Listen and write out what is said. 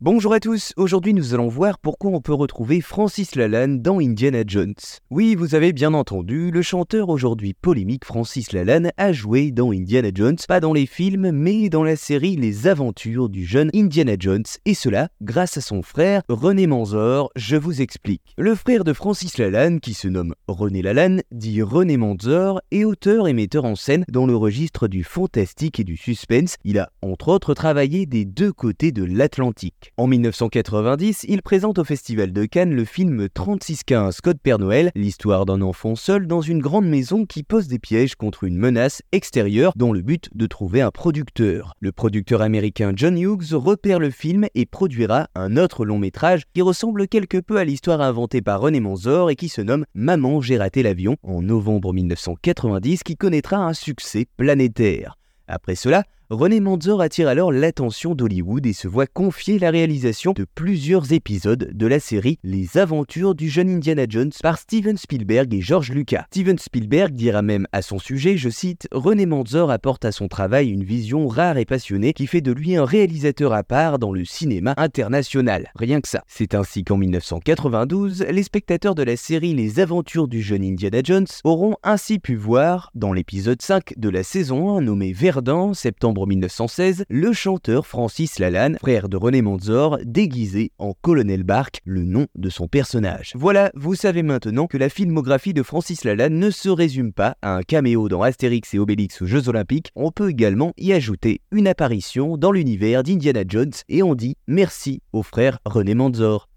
Bonjour à tous, aujourd'hui nous allons voir pourquoi on peut retrouver Francis Lalanne dans Indiana Jones. Oui, vous avez bien entendu, le chanteur aujourd'hui polémique Francis Lalanne a joué dans Indiana Jones, pas dans les films, mais dans la série Les Aventures du jeune Indiana Jones, et cela grâce à son frère René Manzor, je vous explique. Le frère de Francis Lalanne, qui se nomme René Lalanne, dit René Manzor, est auteur et metteur en scène dans le registre du fantastique et du suspense. Il a entre autres travaillé des deux côtés de l'Atlantique. En 1990, il présente au Festival de Cannes le film 3615 Code Père Noël, l'histoire d'un enfant seul dans une grande maison qui pose des pièges contre une menace extérieure dont le but de trouver un producteur. Le producteur américain John Hughes repère le film et produira un autre long métrage qui ressemble quelque peu à l'histoire inventée par René Manzor et qui se nomme Maman j'ai raté l'avion en novembre 1990 qui connaîtra un succès planétaire. Après cela, René Manzor attire alors l'attention d'Hollywood et se voit confier la réalisation de plusieurs épisodes de la série Les Aventures du jeune Indiana Jones par Steven Spielberg et George Lucas. Steven Spielberg dira même à son sujet, je cite, René Manzor apporte à son travail une vision rare et passionnée qui fait de lui un réalisateur à part dans le cinéma international. Rien que ça. C'est ainsi qu'en 1992, les spectateurs de la série Les Aventures du jeune Indiana Jones auront ainsi pu voir, dans l'épisode 5 de la saison 1 nommé Verdun, septembre 1916, le chanteur Francis Lalanne, frère de René Manzor, déguisé en Colonel Bark, le nom de son personnage. Voilà, vous savez maintenant que la filmographie de Francis Lalanne ne se résume pas à un caméo dans Astérix et Obélix aux Jeux Olympiques, on peut également y ajouter une apparition dans l'univers d'Indiana Jones et on dit merci au frère René Manzor.